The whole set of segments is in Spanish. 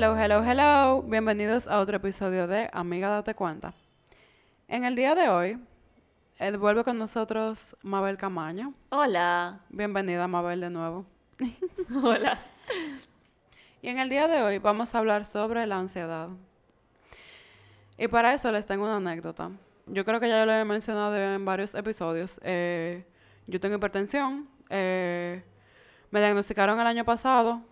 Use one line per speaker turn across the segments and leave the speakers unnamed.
Hello, hello, hello. Bienvenidos a otro episodio de Amiga Date Cuenta. En el día de hoy, eh, vuelve con nosotros Mabel Camaño.
Hola.
Bienvenida, Mabel, de nuevo.
Hola.
Y en el día de hoy vamos a hablar sobre la ansiedad. Y para eso les tengo una anécdota. Yo creo que ya lo he mencionado en varios episodios. Eh, yo tengo hipertensión. eh, me diagnosticaron el año pasado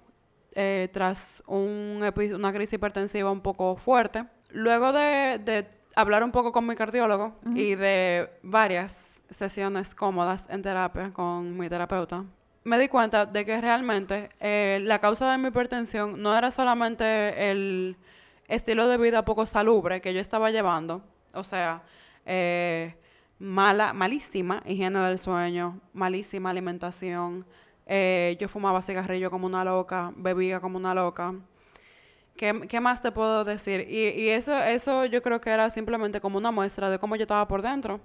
eh, tras un una crisis hipertensiva un poco fuerte. Luego de, de hablar un poco con mi cardiólogo y de varias sesiones cómodas en terapia con mi terapeuta, me di cuenta de que realmente eh, la causa de mi hipertensión no era solamente el estilo de vida poco salubre que yo estaba llevando, o sea, eh, mala, malísima higiene del sueño, malísima alimentación, eh, yo fumaba cigarrillo como una loca, bebía como una loca. ¿Qué, qué más te puedo decir? Y, y eso, eso yo creo que era simplemente como una muestra de cómo yo estaba por dentro.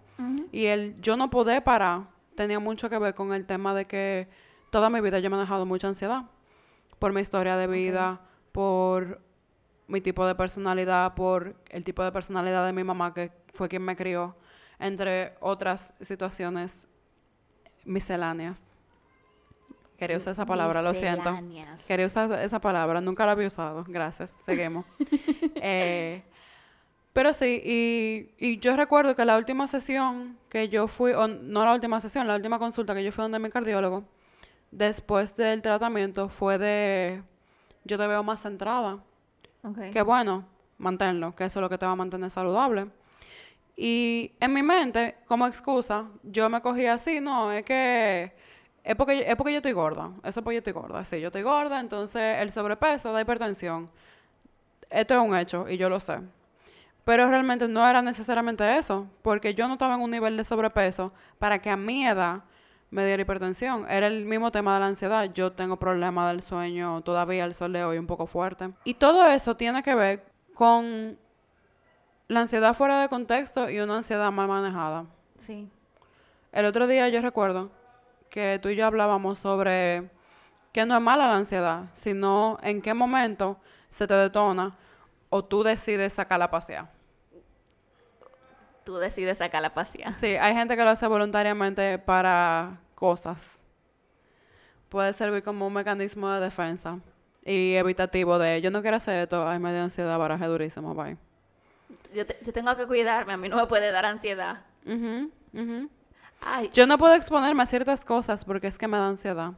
Y el yo no poder parar tenía mucho que ver con el tema de que toda mi vida yo me he dejado mucha ansiedad. Por mi historia de vida, por mi tipo de personalidad, por el tipo de personalidad de mi mamá, que fue quien me crió, entre otras situaciones misceláneas. Quería usar esa palabra, lo siento. Quería usar esa palabra, nunca la había usado. Gracias, seguimos. Eh, pero sí, y, y yo recuerdo que la última sesión que yo fui, o no la última sesión, la última consulta que yo fui donde mi cardiólogo, después del tratamiento fue de, yo te veo más centrada.
Ok.
Que bueno, manténlo, que eso es lo que te va a mantener saludable. Y en mi mente, como excusa, yo me cogí así, no, es que es porque, es porque yo estoy gorda, eso es porque yo estoy gorda, sí, yo estoy gorda, entonces el sobrepeso da hipertensión. Esto es un hecho y yo lo sé. Pero realmente no era necesariamente eso, porque yo no estaba en un nivel de sobrepeso para que a mi edad me diera hipertensión. Era el mismo tema de la ansiedad. Yo tengo problemas del sueño todavía el sol de hoy un poco fuerte. Y todo eso tiene que ver con la ansiedad fuera de contexto y una ansiedad mal manejada.
Sí.
El otro día yo recuerdo que tú y yo hablábamos sobre que no es mala la ansiedad, sino en qué momento se te detona o tú decides sacarla a pasear.
Tú decides sacar la pasear.
Sí, hay gente que lo hace voluntariamente para cosas. Puede servir como un mecanismo de defensa y evitativo de yo no quiero hacer esto, ay me dio ansiedad, baraje durísimo, bye.
Yo, te- yo tengo que cuidarme, a mí no me puede dar ansiedad.
Ujú.
Ay,
Yo no puedo exponerme a ciertas cosas porque es que me da ansiedad.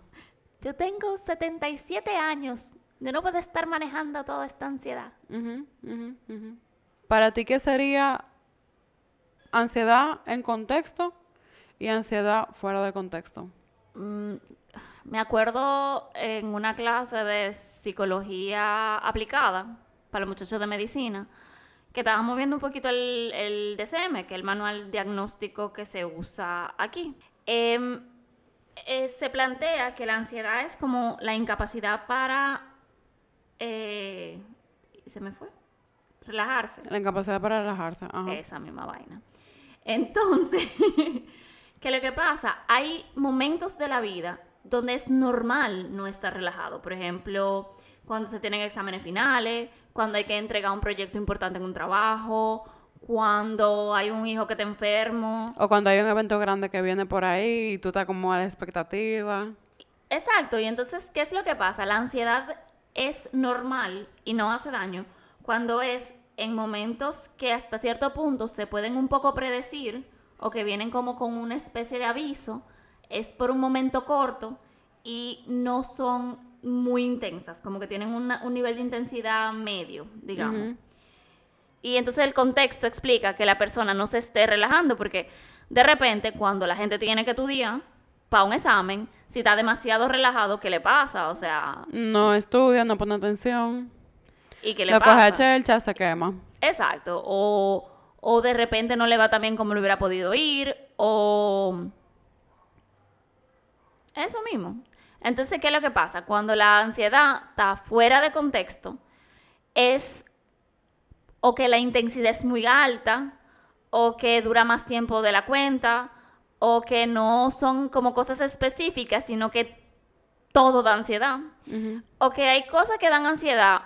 yo tengo 77 años. Yo no puedo estar manejando toda esta ansiedad.
Para ti, ¿qué sería ansiedad en contexto y ansiedad fuera de contexto?
Mm, me acuerdo en una clase de psicología aplicada para los muchachos de medicina que estábamos viendo un poquito el, el DCM, que es el manual diagnóstico que se usa aquí. Em, eh, se plantea que la ansiedad es como la incapacidad para... eh, se me fue. Relajarse.
La incapacidad para relajarse. Ajá.
Esa misma vaina. Entonces, ¿qué es lo que pasa? Hay momentos de la vida donde es normal no estar relajado. Por ejemplo, cuando se tienen exámenes finales, cuando hay que entregar un proyecto importante en un trabajo, cuando hay un hijo que está enfermo.
O cuando hay un evento grande que viene por ahí y tú estás como a la expectativa.
Exacto, y entonces, ¿qué es lo que pasa? La ansiedad es normal y no hace daño cuando es en momentos que hasta cierto punto se pueden un poco predecir o que vienen como con una especie de aviso, es por un momento corto y no son muy intensas, como que tienen una- un nivel de intensidad medio, digamos. Y entonces el contexto explica que la persona no se esté relajando porque de repente cuando la gente tiene que estudiar para un examen, si está demasiado relajado, ¿qué le pasa? O sea,
No estudia, no pone atención.
¿y qué le
Lo coge a
pasa?
chelcha, se quema.
Exacto. O, o de repente no le va tan bien como le hubiera podido ir. O... Eso mismo. Entonces, ¿qué es lo que pasa? Cuando la ansiedad está fuera de contexto, es o que la intensidad es muy alta, o que dura más tiempo de la cuenta, o que no son como cosas específicas, sino que todo da ansiedad. O que hay cosas que dan ansiedad,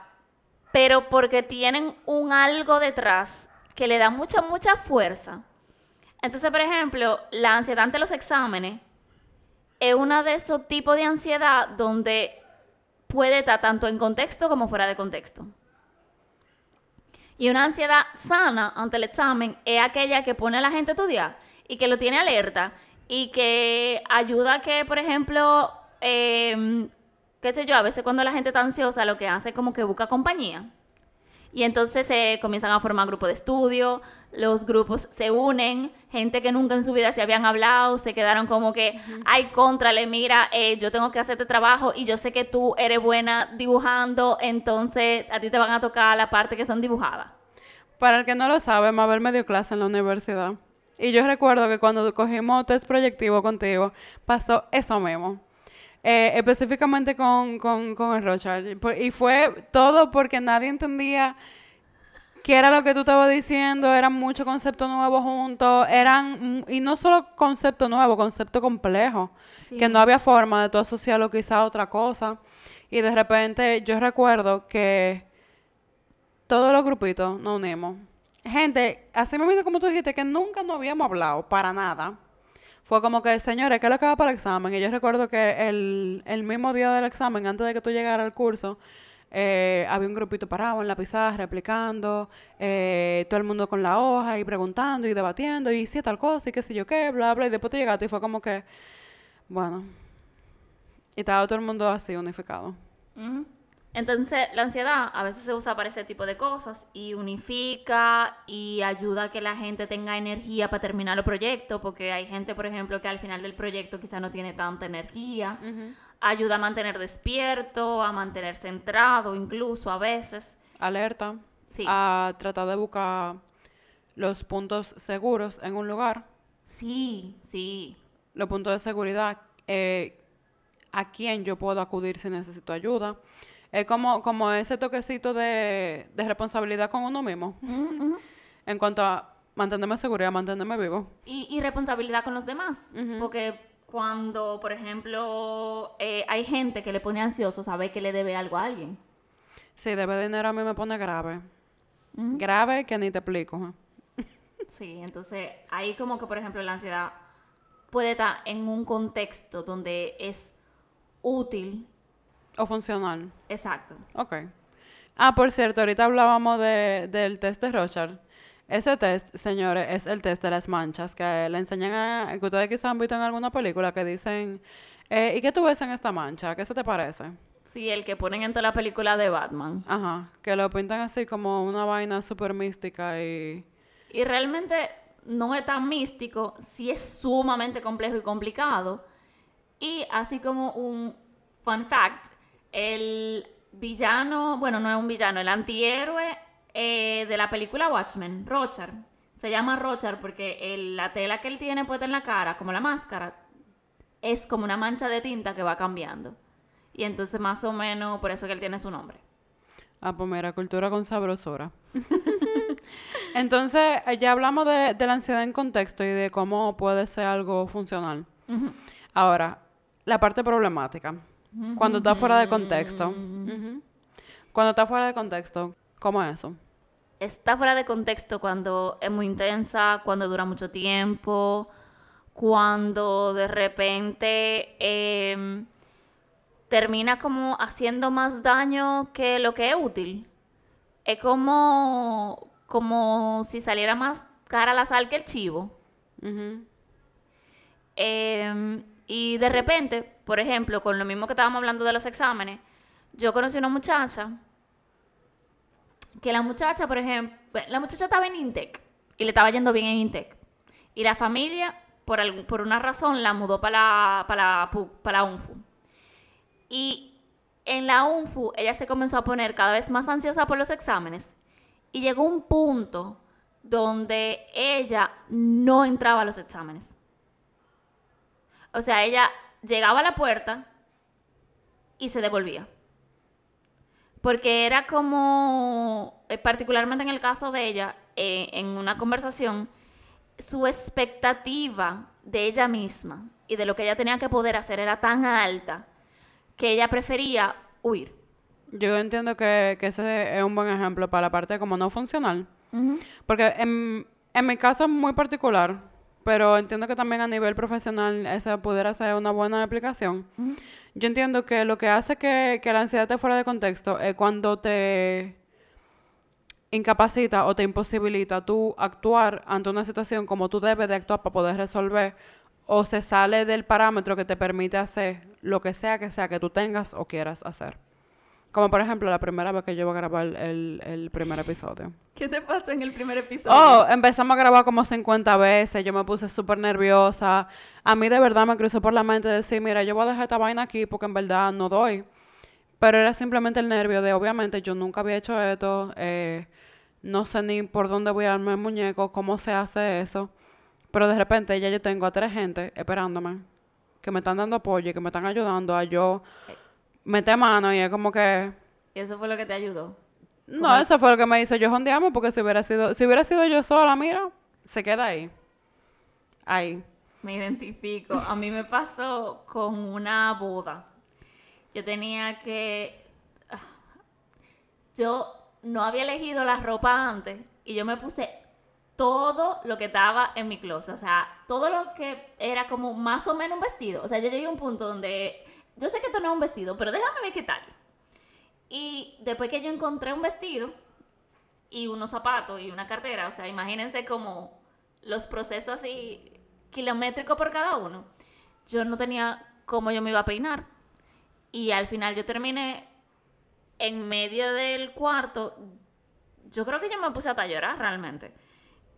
pero porque tienen un algo detrás que le da mucha, mucha fuerza. Entonces, por ejemplo, la ansiedad ante los exámenes es uno de esos tipos de ansiedad donde puede estar tanto en contexto como fuera de contexto. Y una ansiedad sana ante el examen es aquella que pone a la gente a estudiar y que lo tiene alerta y que ayuda a que, por ejemplo, em, qué sé yo, a veces cuando la gente está ansiosa lo que hace es como que busca compañía. Y entonces se comienzan a formar grupos de estudio, los grupos se unen, gente que nunca en su vida se habían hablado, se quedaron como que, ay, contrale, mira, eh, yo tengo que hacerte trabajo y yo sé que tú eres buena dibujando, entonces a ti te van a tocar la parte que son dibujadas.
Para el que no lo sabe, Mabel me dio clase en la universidad. Y yo recuerdo que cuando cogimos test proyectivo contigo, pasó eso mismo. Eh, específicamente con, con, con el Rochard. Y fue todo porque nadie entendía qué era lo que tú estabas diciendo, eran muchos conceptos nuevos juntos, eran, y no solo concepto nuevo, concepto complejo, que no había forma de tú asociarlo quizá a otra cosa. Y de repente yo recuerdo que todos los grupitos nos unimos. Gente, así mismo como tú dijiste, que nunca nos habíamos hablado para nada fue como que, señores, ¿qué es lo que va para el examen? Y yo recuerdo que el, el mismo día del examen, antes de que tú llegaras al curso, eh, había un grupito parado en la pizarra replicando, eh, todo el mundo con la hoja y preguntando y debatiendo y si tal cosa y qué sé yo qué, bla, bla. Y después te llegaste y fue como que, bueno. Y estaba todo el mundo así unificado.
Entonces, la ansiedad a veces se usa para ese tipo de cosas y unifica y ayuda a que la gente tenga energía para terminar el proyecto, porque hay gente, por ejemplo, que al final del proyecto quizá no tiene tanta energía. Ayuda a mantener despierto, a mantener centrado, incluso a veces.
Alerta. Sí. A tratar de buscar los puntos seguros en un lugar.
Sí, sí.
Los puntos de seguridad. Eh, a quién yo puedo acudir si necesito ayuda es como, como ese toquecito de, responsabilidad con uno mismo. En cuanto a mantenerme seguridad, mantenerme vivo.
Y, responsabilidad con los demás. Porque cuando, por ejemplo, eh, hay gente que le pone ansioso, sabe que le debe algo a alguien.
Sí, debe dinero a mí me pone grave. Grave que ni te explico.
sí, entonces ahí como que, por ejemplo, la ansiedad puede estar en un contexto donde es útil
o funcional.
Exacto.
Ok. Ah, por cierto, ahorita hablábamos de, del test de Rochard. Ese test, señores, es el test de las manchas que le enseñan a... que ustedes quizás han visto en alguna película que dicen... Eh, ¿Y qué tú ves en esta mancha? ¿Qué se te parece?
Sí, el que ponen en toda la película de Batman.
Ajá, que lo pintan así como una vaina súper mística y...
Y realmente no es tan místico, sí es sumamente complejo y complicado. Y así como un fun fact, el villano, bueno, no es un villano, el antihéroe eh, de la película Watchmen, Rochar. Se llama Rochar porque la tela que él tiene puesta en la cara, como la máscara, es como una mancha de tinta que va cambiando. Y entonces más o menos por eso que él tiene su nombre.
Ah, pues mira, cultura con sabrosura. entonces, ya hablamos de, la ansiedad en contexto y de cómo puede ser algo funcional. Ahora, la parte problemática. Cuando está fuera de contexto. Cuando está fuera de contexto, ¿cómo es eso?
Está fuera de contexto cuando es muy intensa, cuando dura mucho tiempo, cuando de repente em, termina como haciendo más daño que lo que es útil. Es como, como si saliera más cara la sal que el chivo. Y de repente, por ejemplo, con lo mismo que estábamos hablando de los exámenes, yo conocí una muchacha que la muchacha, por ejemplo, la muchacha estaba en Intec y le estaba yendo bien en Intec. Y la familia, por, por una razón, la mudó para la, para, para la UNFU. Y en la UNFU ella se comenzó a poner cada vez más ansiosa por los exámenes y llegó un punto donde ella no entraba a los exámenes. O sea, ella llegaba a la puerta y se devolvía. Porque era como, eh, particularmente en el caso de ella, eh, en una conversación, su expectativa de ella misma y de lo que ella tenía que poder hacer era tan alta que ella prefería huir.
Yo entiendo que, que ese es un buen ejemplo para la parte como no funcional. Porque en, en mi caso muy particular, pero entiendo que también a nivel profesional esa pudiera ser una buena aplicación. Yo entiendo que lo que hace que, que la ansiedad esté fuera de contexto es cuando te incapacita o te imposibilita tú actuar ante una situación como tú debes de actuar para poder resolver o se sale del parámetro que te permite hacer lo que sea que sea que tú tengas o quieras hacer. Como por ejemplo la primera vez que yo iba a grabar el, el primer episodio.
¿Qué te pasó en el primer episodio?
Oh, empezamos a grabar como 50 veces, yo me puse súper nerviosa. A mí de verdad me cruzó por la mente decir, mira, yo voy a dejar esta vaina aquí porque en verdad no doy. Pero era simplemente el nervio de, obviamente, yo nunca había hecho esto, eh, no sé ni por dónde voy a armar el muñeco, cómo se hace eso. Pero de repente ya yo tengo a tres gente esperándome, que me están dando apoyo y que me están ayudando a yo meter mano y es como que...
Y eso fue lo que te ayudó.
No, eso fue lo que me hizo yo jondeamos porque si hubiera sido, si hubiera sido yo sola, mira, se queda ahí. Ahí.
Me identifico. A mí me pasó con una boda. Yo tenía que... ah, Yo no había elegido la ropa antes y yo me puse todo lo que estaba en mi closet. O sea, todo lo que era como más o menos un vestido. O sea, yo llegué a un punto donde... Yo sé que esto no es un vestido, pero déjame ver qué tal. Y después que yo encontré un vestido y unos zapatos y una cartera, o sea, imagínense como los procesos así kilométricos por cada uno. Yo no tenía cómo yo me iba a peinar. Y al final yo terminé en medio del cuarto. Yo creo que yo me puse hasta a llorar realmente.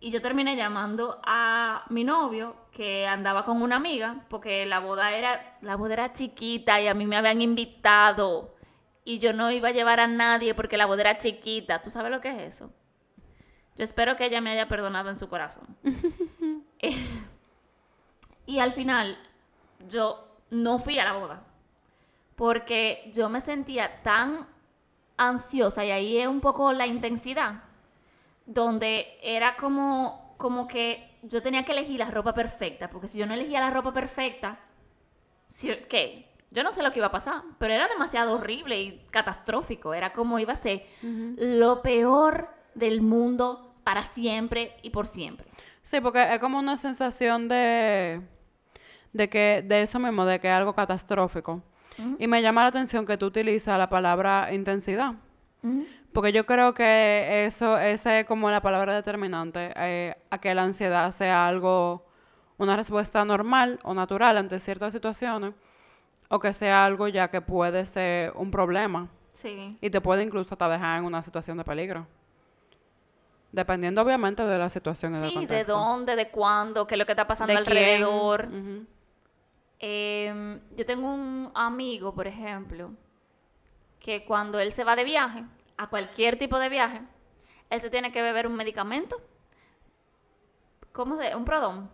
Y yo terminé llamando a mi novio que andaba con una amiga porque la boda era la boda era chiquita y a mí me habían invitado y yo no iba a llevar a nadie porque la boda era chiquita. ¿Tú sabes lo que es eso? Yo espero que ella me haya perdonado en su corazón. Eh, y al final yo no fui a la boda porque yo me sentía tan ansiosa y ahí es un poco la intensidad donde era como como que yo tenía que elegir la ropa perfecta porque si yo no elegía la ropa perfecta ¿qué? Yo no sé lo que iba a pasar, pero era demasiado horrible y catastrófico. Era como iba a ser lo peor del mundo para siempre y por siempre.
Sí, porque es como una sensación de, de que, de eso mismo, de que es algo catastrófico. Y me llama la atención que tú utilizas la palabra intensidad.
Ujú.
Porque yo creo que eso, esa es como la palabra determinante eh, a que la ansiedad sea algo, una respuesta normal o natural ante ciertas situaciones, o que sea algo ya que puede ser un problema
Sí.
y te puede incluso hasta dejar en una situación de peligro. Dependiendo obviamente de la situación y del
Sí, de
contexto.
dónde, de cuándo, qué es lo que está pasando
¿De
alrededor. Em, yo tengo un amigo, por ejemplo, que cuando él se va de viaje, a cualquier tipo de viaje, él se tiene que beber un medicamento. ¿Cómo se? Un prodón.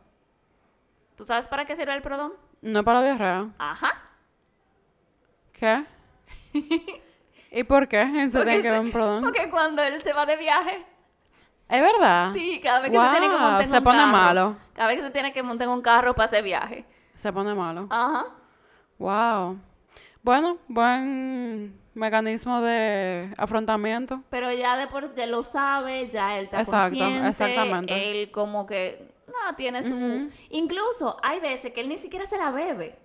¿Tú sabes para qué sirve el prodón?
No para diarrea.
Ajá.
¿Qué? ¿Y por qué? Se tiene que ver un perdón.
Porque cuando él se va de viaje,
¿Es verdad?
sí, cada vez que se tiene que montar en
se
un
pone
carro,
malo.
Cada vez que se tiene que montar en un carro para ese viaje.
Se pone malo.
Ajá.
Wow. Bueno, buen mecanismo de afrontamiento.
Pero ya de por ya lo sabe, ya él está
Exacto,
consciente.
exactamente.
Él como que no tiene su incluso hay veces que él ni siquiera se la bebe.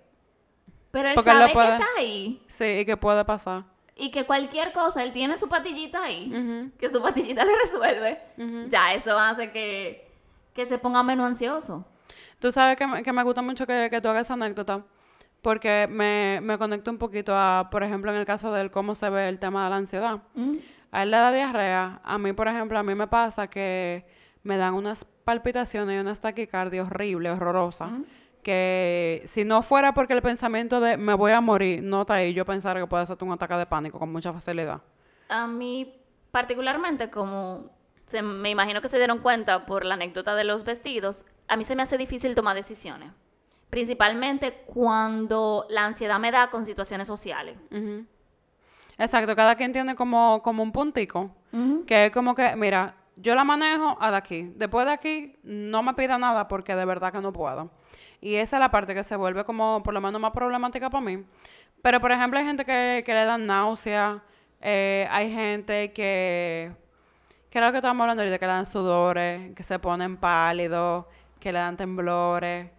Pero él
Porque él
sabe
lo puede-
que está ahí
Sí, y que puede pasar.
y que cualquier cosa él tiene su patillita ahí, que su patillita le resuelve. Ya eso hace que que se ponga menos ansioso.
Tú sabes que me, que me gusta mucho que, que tú hagas esa anécdota, porque me, me conecto un poquito a, por ejemplo, en el caso de él, cómo se ve el tema de la ansiedad.
Mm.
A él le da diarrea. A mí, por ejemplo, a mí me pasa que me dan unas palpitaciones y unas taquicardias horribles, horrorosas.
Mm.
Que si no fuera porque el pensamiento de me voy a morir, no está ahí, yo pensar que puede ser un ataque de pánico con mucha facilidad.
A mí, particularmente, como se, me imagino que se dieron cuenta por la anécdota de los vestidos, a mí se me hace difícil tomar decisiones. Principalmente cuando la ansiedad me da con situaciones sociales.
Exacto, cada quien tiene como, como un puntico, que es como que, mira, yo la manejo a de aquí. Después de aquí, no me pida nada porque de verdad que no puedo. Y esa es la parte que se vuelve como, por lo menos, más problemática para mí. Pero, por ejemplo, hay gente que, que le da náusea, Eh, hay gente que, que era lo que estábamos hablando ahorita, que le dan sudores, que se ponen pálidos, que le dan temblores.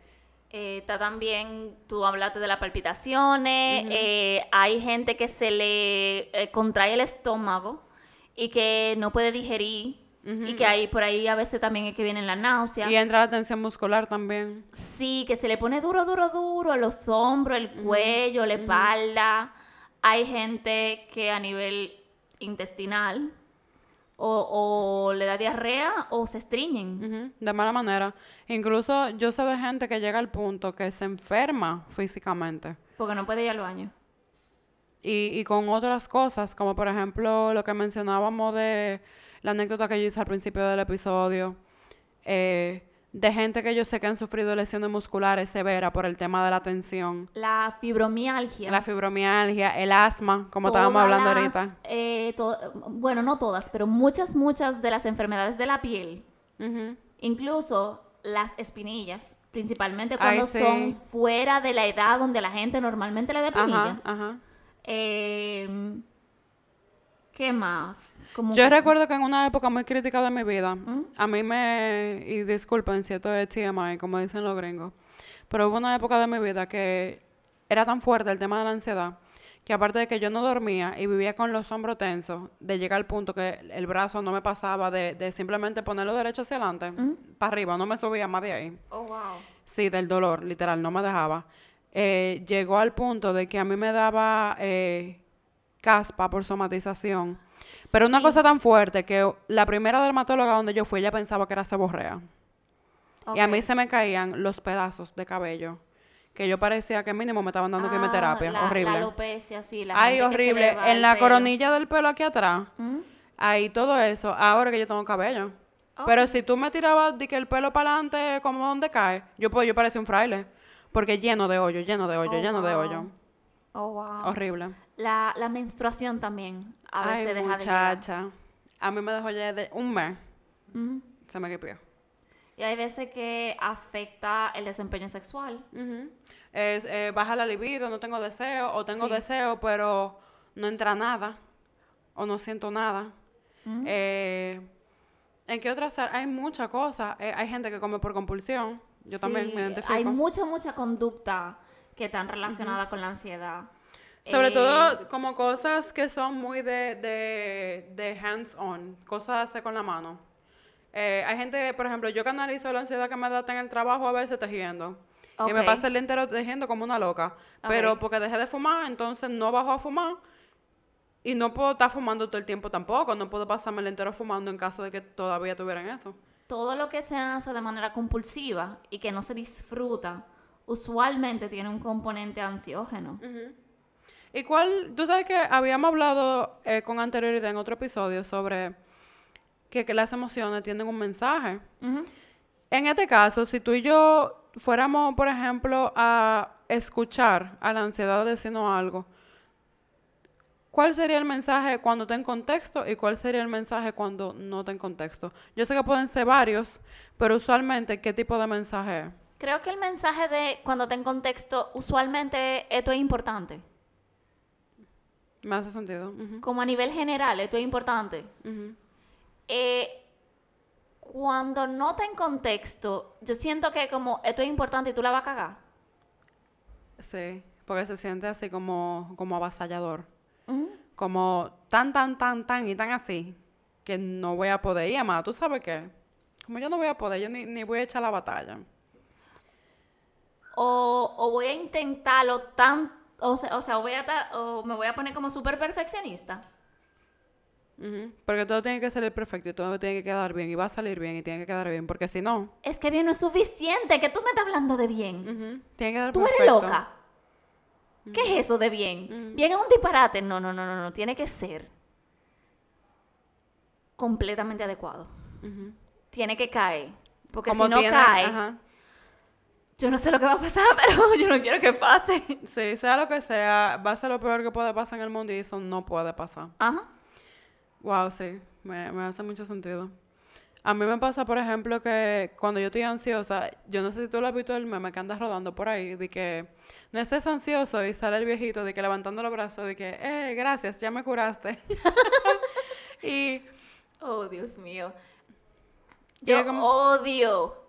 Eh, está también, tú hablaste de las palpitaciones, eh, hay gente que se le eh, contrae el estómago y que no puede digerir y que ahí por ahí a veces también es que viene la náusea.
Y entra la tensión muscular también.
Sí, que se le pone duro, duro, duro, los hombros, el cuello, la espalda. Hay gente que a nivel intestinal o, o le da diarrea o se estriñen.
De mala manera. Incluso yo sé de gente que llega al punto que se enferma físicamente.
Porque no puede ir al baño.
Y, y con otras cosas, como por ejemplo lo que mencionábamos de la anécdota que yo hice al principio del episodio, eh, de gente que yo sé que han sufrido lesiones musculares severas por el tema de la tensión,
La fibromialgia.
la fibromialgia, el asma, como estábamos hablando
las,
ahorita.
eh, bueno, no todas, pero muchas, muchas de las enfermedades de la piel, incluso las espinillas, principalmente
Ay,
cuando
sí.
son fuera de la edad donde la gente normalmente le da espinilla.
Ajá, ajá.
Eh, ¿Qué más? Como
Yo
que-
recuerdo que en una época muy crítica de mi vida,
¿Mm?
a mí me, y disculpen si esto es TMI, como dicen los gringos, pero hubo una época de mi vida que era tan fuerte el tema de la ansiedad, que aparte de que yo no dormía y vivía con los hombros tensos, de llegar al punto que el brazo no me pasaba de, de simplemente ponerlo derecho hacia adelante, para arriba, no me subía más de ahí.
Oh, wow.
Sí, del dolor, literal, no me dejaba. Eh, llegó al punto de que a mí me daba eh, caspa por somatización. Pero una cosa tan fuerte que la primera dermatóloga donde yo fui, ella pensaba que era seborrea. Y a mí se me caían los pedazos de cabello. Que yo parecía que mínimo me estaban dando
Ah,
quimioterapia.
la-
horrible.
La alopecia, sí. La
Ay, horrible. En la
pelo.
coronilla del pelo aquí atrás.
¿Mm?
Ahí todo eso. Ahora que yo tengo cabello. Pero si tú me tirabas de que el pelo para adelante como donde cae, yo pues yo parecía un fraile. Porque lleno de hoyo, lleno de hoyo,
Oh,
lleno de hoyo.
Oh, wow.
Horrible.
La, la menstruación también a veces
Ay,
deja de llegar.
muchacha. A mí me dejó ya de un mes.
Ujú.
Se me quipió.
Y hay veces que afecta el desempeño sexual.
Ujú. Es, eh, baja la libido, no tengo deseo, o tengo
Sí.
deseo, pero no entra nada, o no siento nada.
Ujú.
Eh, ¿En qué otras? Hay muchas cosas. Eh, hay gente que come por compulsión. Yo también
Sí,
me identifico.
Hay mucha, mucha conducta que están relacionadas con la ansiedad.
Sobre
Eh,
todo como cosas que son muy de, de, de hands-on, cosas hacer con la mano. Eh, hay gente, por ejemplo, yo canalizo la ansiedad que me da en el trabajo a veces tejiendo. Y me
Ok.
paso el día entero tejiendo como una loca. Pero porque dejé de fumar, entonces no bajo a fumar. Y no puedo estar fumando todo el tiempo tampoco. No puedo pasarme el entero fumando en caso de que todavía tuvieran eso.
Todo lo que se hace de manera compulsiva y que no se disfruta, usualmente tiene un componente ansiógeno.
¿Y cuál? Tú sabes que habíamos hablado eh, con anterioridad en otro episodio sobre que, que las emociones tienen un mensaje. En este caso, si tú y yo fuéramos, por ejemplo, a escuchar a la ansiedad decirnos algo, ¿cuál sería el mensaje cuando está en contexto y cuál sería el mensaje cuando no está en contexto? Yo sé que pueden ser varios, pero usualmente, ¿qué tipo de mensaje es?
Creo que el mensaje de cuando está en contexto, usualmente esto es importante.
Me hace sentido.
Como a nivel general, esto es importante. Eh, cuando no está en contexto, yo siento que como esto es importante y tú la vas a cagar.
Sí, porque se siente así como, como avasallador. Como tan, tan, tan, tan y tan así, que no voy a poder. Y además, ¿tú sabes qué? Como yo no voy a poder, yo ni, ni voy a echar la batalla.
O, o voy a intentarlo tan, o sea, o sea, voy a o me voy a poner como súper perfeccionista.
Porque todo tiene que salir perfecto y todo tiene que quedar bien y va a salir bien y tiene que quedar bien, porque si no,
Es que bien no es suficiente, que tú me estás hablando de bien.
ujú, tiene que quedar
Tú
perfecto.
eres loca. ¿Qué es eso de bien? Bien es un disparate. No, no, no, no, no. Tiene que ser completamente adecuado. Tiene que caer. Porque
Como
si no
tiene-
cae,
ajá.
Yo no sé lo que va a pasar, pero yo no quiero que pase.
Sí, sea lo que sea, va a ser lo peor que puede pasar en el mundo y eso no puede pasar.
Ajá.
Wow, sí, me, me hace mucho sentido. A mí me pasa, por ejemplo, que cuando yo estoy ansiosa, yo no sé si tú lo has visto el meme que anda rodando por ahí, de que no estés ansioso y sale el viejito de que levantando los brazos, de que, eh, gracias, ya me curaste. y...
Oh, Dios mío. Yo odio,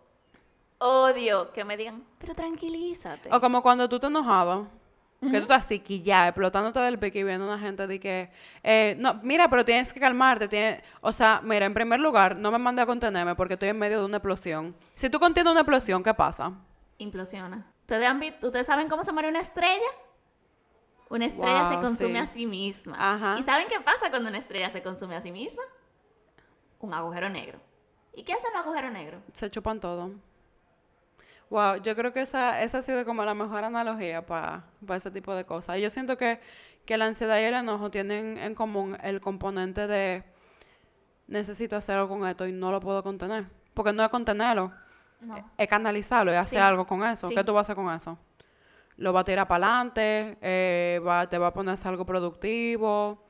odio que me digan, pero tranquilízate.
O como cuando tú te enojado que tú estás así, que ya, explotándote del pique y viendo una gente de que, eh, no, mira, pero tienes que calmarte. Tiene, o sea, mira, en primer lugar, no me mande a contenerme porque estoy en medio de una explosión. Si tú contienes una explosión, ¿qué pasa?
Implosiona. ¿Ustedes, ¿Ustedes saben cómo se muere una estrella? Una estrella se consume a sí misma. Ajá. ¿Y saben qué pasa cuando una estrella se consume a sí misma? Un agujero negro. ¿Y qué hace un agujero negro?
Se chupan todo. Wow, yo creo que esa, esa ha sido como la mejor analogía para ese tipo de cosas. Yo siento que, que la ansiedad y el enojo tienen en común el componente de necesito hacer algo con esto y no lo puedo contener. Porque no es contenerlo, es canalizarlo y hacer algo con eso. ¿Qué tú vas a hacer con eso? Lo va a tirar para adelante, eh, te va a poner algo productivo.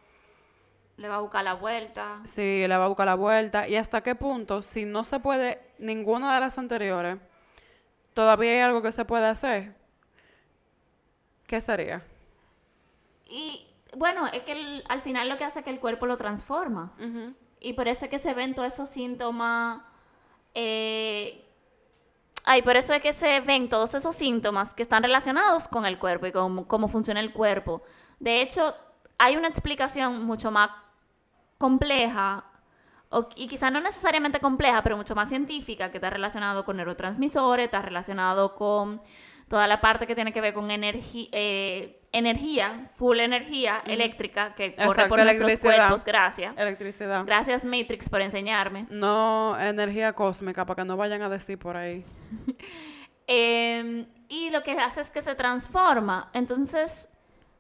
Le va a buscar la vuelta.
Sí, le va a buscar la vuelta. ¿Y hasta qué punto, si no se puede ninguna de las anteriores, todavía hay algo que se puede hacer, ¿qué sería?
Y bueno, es que al final lo que hace es que el cuerpo lo transforma. Y por eso es que se ven todos esos síntomas. Eh, ay, por eso es que se ven todos esos síntomas que están relacionados con el cuerpo y con cómo funciona el cuerpo. De hecho, hay una explicación mucho más compleja y quizá no necesariamente compleja, pero mucho más científica, que está relacionado con neurotransmisores, está relacionado con toda la parte que tiene que ver con eh, energía, full energía eléctrica que corre por nuestros cuerpos. Gracias.
Electricidad.
Gracias, Matrix, por enseñarme.
No energía cósmica, para que no vayan a decir por ahí.
Em, y lo que hace es que se transforma. Entonces,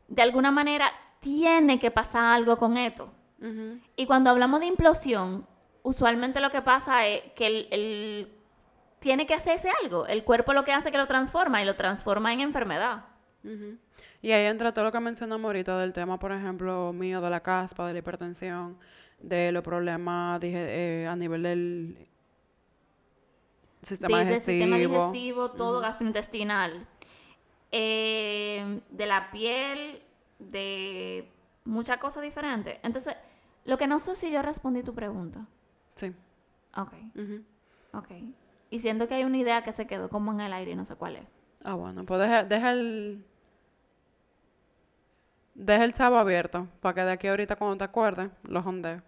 de alguna manera, tiene que pasar algo con esto. Y cuando hablamos de implosión, usualmente lo que pasa es que el, tiene que hacerse algo. El cuerpo lo que hace es que lo transforma y lo transforma en enfermedad.
Y ahí entra todo lo que mencionamos ahorita del tema, por ejemplo, mío de la caspa, de la hipertensión, de los problemas eh, a nivel del sistema digestivo.
sistema digestivo, todo gastrointestinal. Eh, de la piel, de muchas cosas diferentes. Entonces, lo que no sé si yo respondí tu pregunta.
Sí.
Ok. Ok. Y siento que hay una idea que se quedó como en el aire y no sé cuál es.
Ah, bueno, pues deja, deja el... Deja el chavo abierto para que de aquí ahorita cuando te acuerdes, lo hondees.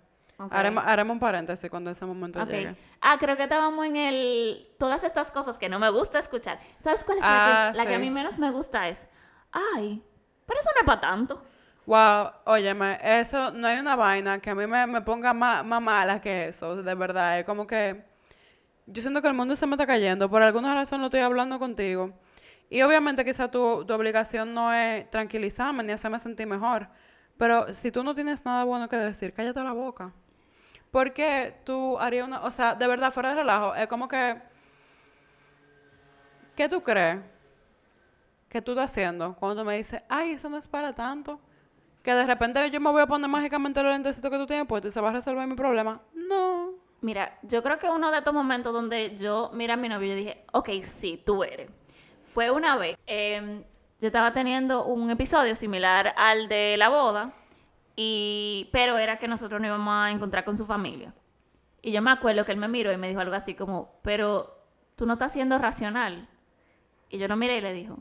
Haremos, haremos, un paréntesis cuando ese momento llegue.
Ah, creo que estábamos en el... Todas estas cosas que no me gusta escuchar. ¿Sabes cuál es la, que, la que a mí menos me gusta? Es... Ay, pero eso no es para tanto.
Wow, óyeme, eso no hay una vaina que a mí me, ponga más, mala que eso, de verdad. Es como que yo siento que el mundo se me está cayendo. Por alguna razón lo estoy hablando contigo. Y obviamente quizá tu, tu obligación no es tranquilizarme ni hacerme sentir mejor. Pero si tú no tienes nada bueno que decir, cállate la boca. Porque tú harías una... O sea, de verdad, fuera de relajo, es como que... ¿Qué tú crees que tú estás haciendo cuando me dices, ay, eso no es para tanto? Que de repente yo me voy a poner mágicamente los lentecitos que tú tienes puesto y se va a resolver mi problema. No.
Mira, yo creo que uno de estos momentos donde yo mira a mi novio y dije, ok, sí, tú eres. Fue una vez, em, yo estaba teniendo un episodio similar al de la boda, y, pero era que nosotros nos íbamos a encontrar con su familia. Y yo me acuerdo que él me miró y me dijo algo así como, pero tú no estás siendo racional. Y yo lo miré y le dijo,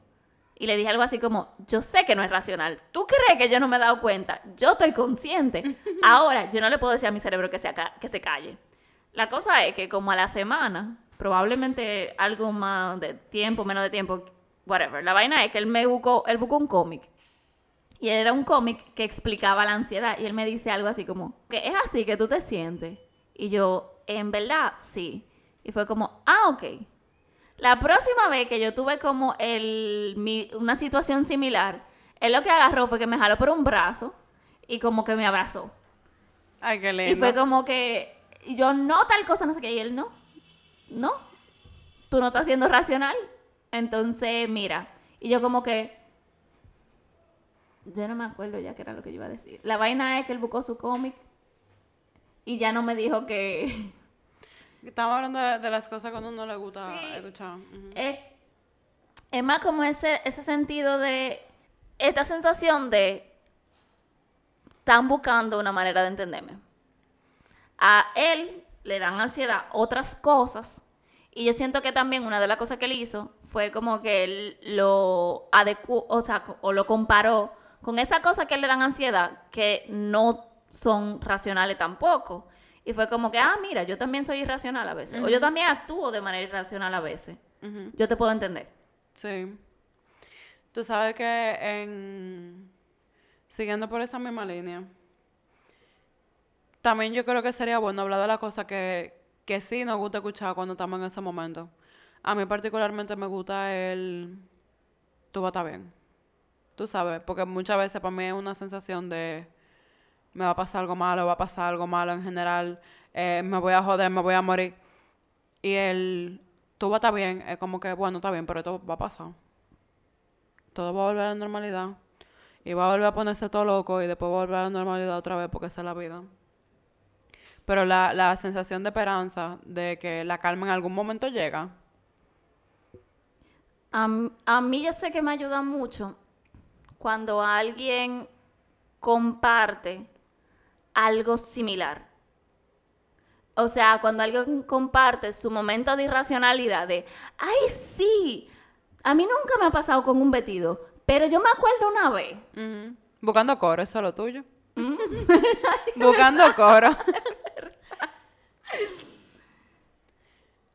y le dije algo así como, yo sé que no es racional. ¿Tú crees que yo no me he dado cuenta? Yo estoy consciente. Ahora, yo no le puedo decir a mi cerebro que se, que se calle. La cosa es que como a la semana, probablemente algo más de tiempo, menos de tiempo, whatever. La vaina es que él me buscó, él buscó un cómic. Y era un cómic que explicaba la ansiedad. Y él me dice algo así como, que es así que tú te sientes. Y yo, en verdad, sí. Y fue como, ah, ok. La próxima vez que yo tuve como el, una situación similar, él lo que agarró fue que me jaló por un brazo y como que me abrazó.
Ay, qué lindo.
Y fue como que yo no tal cosa, no sé qué, y él no. No. Tú no estás siendo racional. Entonces, mira. Y yo como que... Yo no me acuerdo ya qué era lo que yo iba a decir. La vaina es que él buscó su cómic y ya no me dijo que
Estamos hablando de, de las cosas uno no le gusta
Sí.
escuchar.
Es, es más como ese, ese sentido de, esta sensación de, están buscando una manera de entenderme. A él le dan ansiedad otras cosas, y yo siento que también una de las cosas que él hizo fue como que él lo adecuó, o sea, o lo comparó con esas cosas que le dan ansiedad, que no son racionales tampoco. Y fue como que, ah, mira, yo también soy irracional a veces, o yo también actúo de manera irracional a veces. Yo te puedo entender.
Sí. Tú sabes que en... Siguiendo por esa misma línea, también yo creo que sería bueno hablar de las cosas que, que sí nos gusta escuchar cuando estamos en ese momento. A mí particularmente me gusta el... Tú vas a estar bien. Tú sabes, porque muchas veces para mí es una sensación de... Me va a pasar algo malo, va a pasar algo malo en general, eh, me voy a joder, me voy a morir. Y el... Tú vas a estar bien, es como que, bueno, está bien, pero esto va a pasar todo va a volver a la normalidad. Y va a volver a ponerse todo loco y después va a volver a la normalidad otra vez porque esa es la vida. Pero la, la sensación de esperanza de que la calma en algún momento llega.
A, a mí yo sé que me ayuda mucho cuando alguien comparte algo similar. O sea, cuando alguien comparte su momento de irracionalidad de, ay, sí, a mí nunca me ha pasado con un vestido, pero yo me acuerdo una vez.
Buscando coro, eso es lo tuyo. Buscando coro.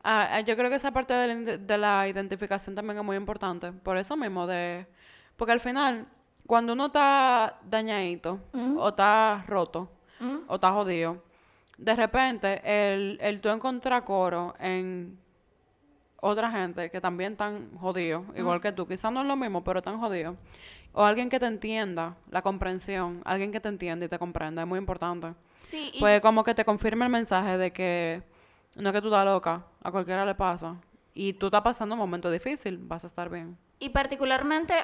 Ah, ah, yo creo que esa parte de la, inde- de la identificación también es muy importante. Por eso mismo, de porque al final, cuando uno está dañadito, o está roto, o está jodido, de repente, el, el tú encontrar coro en otra gente que también están jodidos, igual que tú, quizás no es lo mismo, pero están jodidos. O alguien que te entienda, la comprensión, alguien que te entienda y te comprenda, es muy importante.
Sí, y-
Pues como que te confirma el mensaje de que no es que tú estás loca, a cualquiera le pasa. Y tú estás pasando un momento difícil, vas a estar bien.
Y particularmente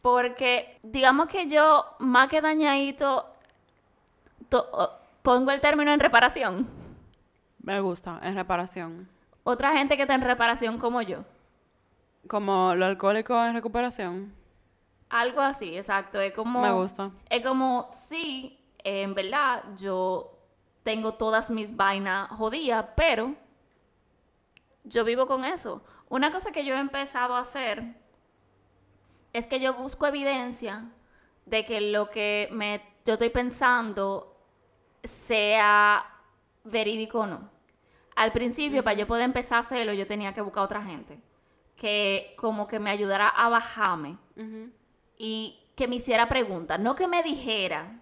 porque, digamos que yo, más que dañadito, pongo el término en reparación.
Me gusta, en reparación.
Otra gente que está en reparación como yo.
Como lo alcohólico en recuperación,
Algo así, exacto. Es como.
me gusta.
Es como, sí, en verdad, yo tengo todas mis vainas jodidas, pero yo vivo con eso. Una cosa que yo he empezado a hacer es que yo busco evidencia de que lo que me, yo estoy pensando sea verídico o no. Al principio, para yo poder empezar a hacerlo, yo tenía que buscar otra gente que como que me ayudara a bajarme y que me hiciera preguntas, no que me dijera,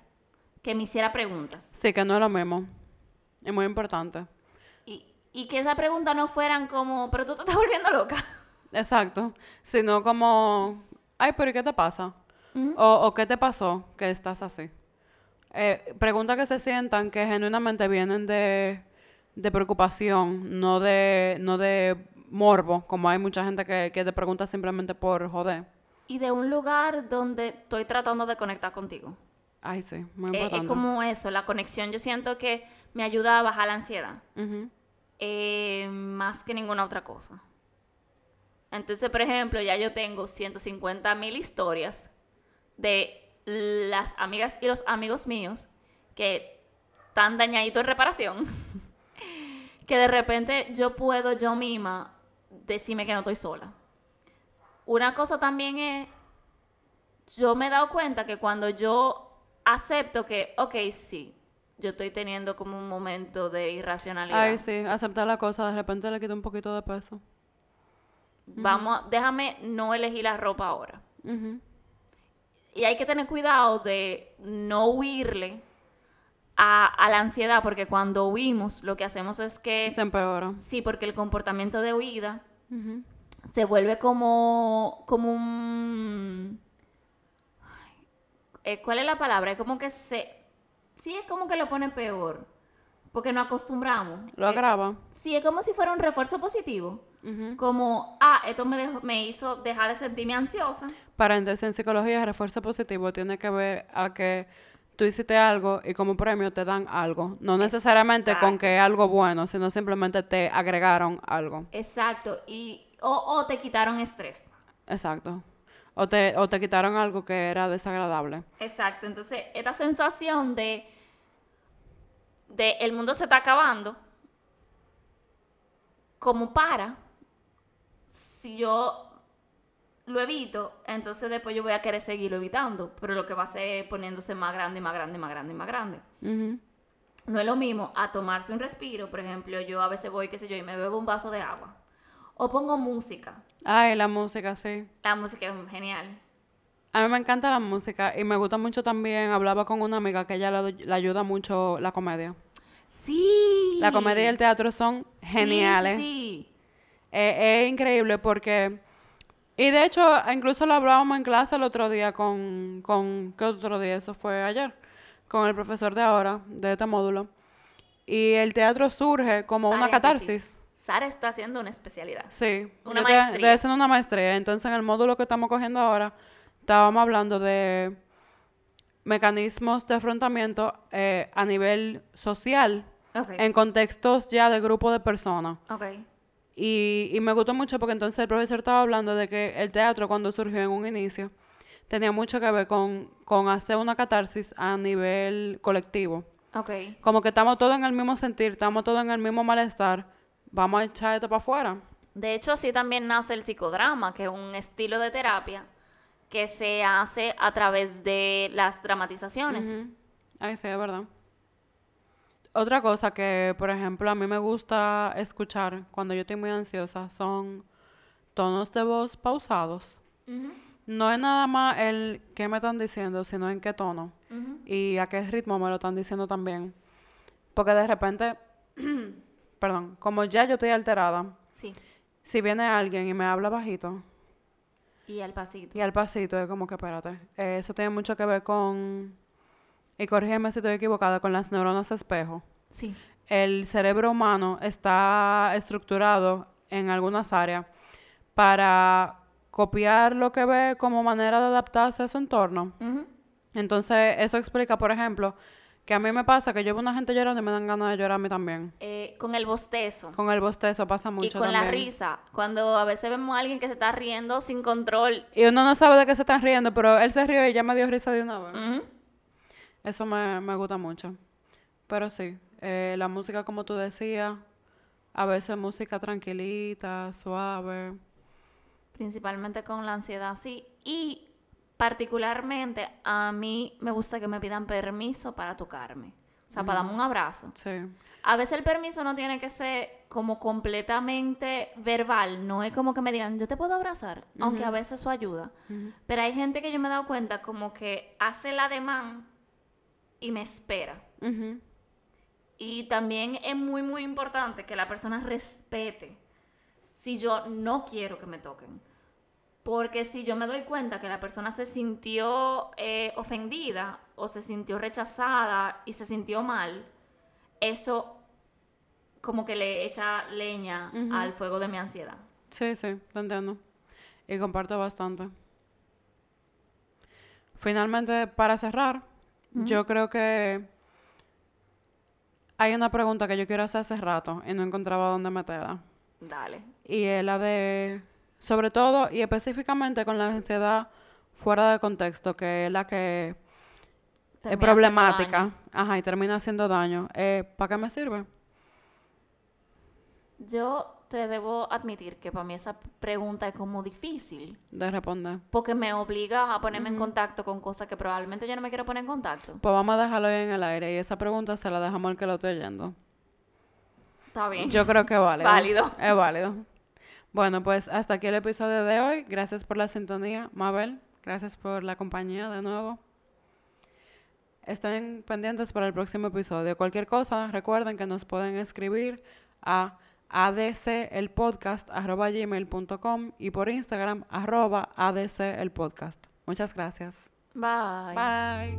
que me hiciera preguntas.
Sí, que no es lo mismo. Es muy importante.
Y, y que esas preguntas no fueran como, pero tú te estás volviendo loca.
Exacto. Sino como, ay, pero ¿y qué te pasa? O, o qué te pasó que estás así. Eh, preguntas que se sientan que genuinamente vienen de, de preocupación, no de, no de morbo, como hay mucha gente que, que te pregunta simplemente por joder.
Y de un lugar donde estoy tratando de conectar contigo.
Ay, sí, muy
Eh, es
importante.
como eso, la conexión yo siento que me ayuda a bajar la ansiedad, eh, más que ninguna otra cosa. Entonces, por ejemplo, ya yo tengo 150 mil historias de las amigas y los amigos míos que están dañaditos en reparación, que de repente yo puedo yo misma decirme que no estoy sola. Una cosa también es, yo me he dado cuenta que cuando yo acepto que, ok, sí, yo estoy teniendo como un momento de irracionalidad.
Ay, sí, aceptar la cosa, de repente le quita un poquito de peso.
Vamos, déjame no elegir la ropa ahora. Y hay que tener cuidado de no huirle a, a la ansiedad, porque cuando huimos, lo que hacemos es que,
Se empeora.
sí, porque el comportamiento de huida se vuelve como, como un... Ay, eh, ¿Cuál es la palabra? Es como que se... Sí, es como que lo pone peor, porque no acostumbramos.
Lo
Eh,
agrava.
sí, es como si fuera un refuerzo positivo. Como, ah, esto me, dejó- me hizo dejar de sentirme ansiosa.
Paréntesis, en psicología, el refuerzo positivo tiene que ver a que tú hiciste algo y como premio te dan algo. No necesariamente con que es algo bueno, sino simplemente te agregaron algo.
Exacto. Y, o, o te quitaron estrés.
Exacto. O te, o te quitaron algo que era desagradable.
Exacto. Entonces, esta sensación de, de el mundo se está acabando, como para, si yo lo evito, entonces después yo voy a querer seguirlo evitando, pero lo que va a hacer es poniéndose más grande, más grande, más grande, más grande. No es lo mismo a tomarse un respiro, por ejemplo, yo a veces voy, qué sé yo, y me bebo un vaso de agua. O pongo música.
Ay, la música, sí.
La música es genial.
A mí me encanta la música y me gusta mucho también, hablaba con una amiga que ella le, ayuda mucho la comedia.
Sí.
La comedia y el teatro son geniales. Sí, sí. es increíble porque y de hecho, incluso lo hablábamos en clase el otro día con, con, ¿qué otro día? Eso fue ayer, con el profesor de ahora, de este módulo. Y el teatro surge como una catarsis.
Sara está haciendo una especialidad.
Sí, una maestría. Estoy una maestría. Entonces, en el módulo que estamos cogiendo ahora, estábamos hablando de mecanismos de afrontamiento eh, a nivel social, en contextos ya de grupo de personas.
Okay.
Y, me gustó mucho porque entonces el profesor estaba hablando de que el teatro cuando surgió en un inicio tenía mucho que ver con, hacer una catarsis a nivel colectivo.
Okay.
Como que estamos todos en el mismo sentir, estamos todos en el mismo malestar, vamos a echar esto para afuera.
De hecho, así también nace el psicodrama, que es un estilo de terapia que se hace a través de las dramatizaciones.
Ay, sí, es verdad. Otra cosa que, por ejemplo, a mí me gusta escuchar cuando yo estoy muy ansiosa son tonos de voz pausados. No es nada más el qué me están diciendo, sino en qué tono y a qué ritmo me lo están diciendo también. Porque de repente, perdón, como ya yo estoy alterada,
sí.
si viene alguien y me habla bajito.
Y al pasito.
Y al pasito, es como que espérate. eso tiene mucho que ver con y corrígeme si estoy equivocada, con las neuronas espejo.
Sí.
El cerebro humano está estructurado en algunas áreas para copiar lo que ve como manera de adaptarse a su entorno. Entonces, eso explica, por ejemplo, que a mí me pasa que yo veo una gente llorando y me dan ganas de llorar a mí también.
Eh, con el bostezo.
Con el bostezo pasa mucho.
Y con la risa. Cuando a veces vemos a alguien que se está riendo sin control.
Y uno no sabe de qué se están riendo, pero él se rió y ya me dio risa de una vez. Eso me, me gusta mucho. Pero sí, eh, la música como tú decías, a veces música tranquilita, suave.
Principalmente con la ansiedad, sí. Y particularmente a mí me gusta que me pidan permiso para tocarme. O sea, para darme un abrazo.
Sí.
A veces el permiso no tiene que ser como completamente verbal, no es como que me digan, yo te puedo abrazar, aunque a veces eso ayuda. Pero hay gente que yo me he dado cuenta como que hace el ademán y me espera. Y también es muy, muy importante que la persona respete si yo no quiero que me toquen. Porque si yo me doy cuenta que la persona se sintió eh, ofendida o se sintió rechazada y se sintió mal, eso como que le echa leña al fuego de mi ansiedad.
Sí, sí, te entiendo. Y comparto bastante. Finalmente, para cerrar, yo creo que hay una pregunta que yo quiero hacer hace rato y no encontraba dónde meterla.
Dale.
Y es la de, sobre todo y específicamente con la ansiedad fuera de contexto, que es la que es problemática. Ajá, y termina haciendo daño. Eh, ¿Para qué me sirve?
Yo te debo admitir que para mí esa pregunta es como difícil.
De responder.
Porque me obliga a ponerme en contacto con cosas que probablemente yo no me quiero poner en contacto.
Pues vamos a dejarlo ahí en el aire y esa pregunta se la dejamos al que lo estoy oyendo.
Está bien.
Yo creo que es válido.
válido.
Es válido. Bueno, pues hasta aquí el episodio de hoy. Gracias por la sintonía, Mabel. Gracias por la compañía de nuevo. Estén pendientes para el próximo episodio. Cualquier cosa, recuerden que nos pueden escribir a adcelpodcast.gmail.com y por Instagram arroba adcelpodcast. Muchas gracias.
Bye.
Bye.